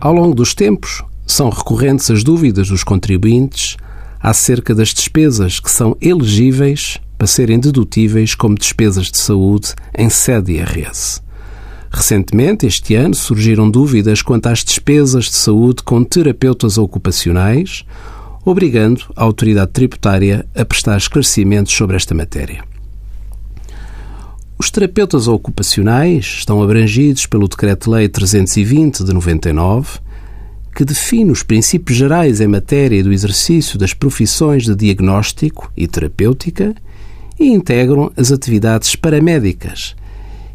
Ao longo dos tempos, são recorrentes as dúvidas dos contribuintes acerca das despesas que são elegíveis para serem dedutíveis como despesas de saúde em sede IRS. Recentemente, este ano, surgiram dúvidas quanto às despesas de saúde com terapeutas ocupacionais, obrigando a autoridade tributária a prestar esclarecimentos sobre esta matéria. Os terapeutas ocupacionais estão abrangidos pelo Decreto-Lei 320 de 99, que define os princípios gerais em matéria do exercício das profissões de diagnóstico e terapêutica e integram as atividades paramédicas,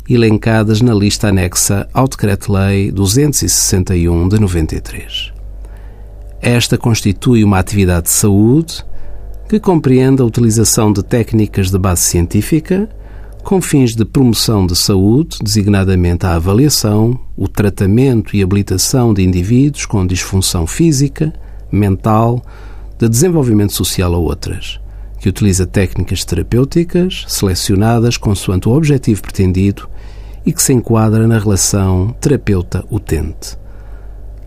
elencadas na lista anexa ao Decreto-Lei 261 de 93. Esta constitui uma atividade de saúde que compreende a utilização de técnicas de base científica com fins de promoção de saúde, designadamente a avaliação, o tratamento e habilitação de indivíduos com disfunção física, mental, de desenvolvimento social ou outras, que utiliza técnicas terapêuticas selecionadas consoante o objetivo pretendido e que se enquadra na relação terapeuta-utente.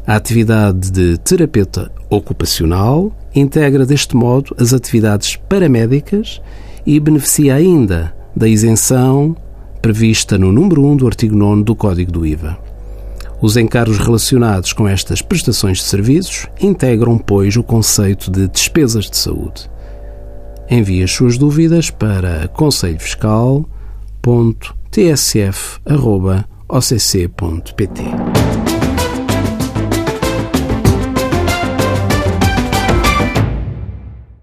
A atividade de terapeuta ocupacional integra deste modo as atividades paramédicas e beneficia ainda da isenção prevista no número 1 do artigo 9 do Código do IVA. Os encargos relacionados com estas prestações de serviços integram, pois, o conceito de despesas de saúde. Envie as suas dúvidas para conselhofiscal.tsf.occ.pt.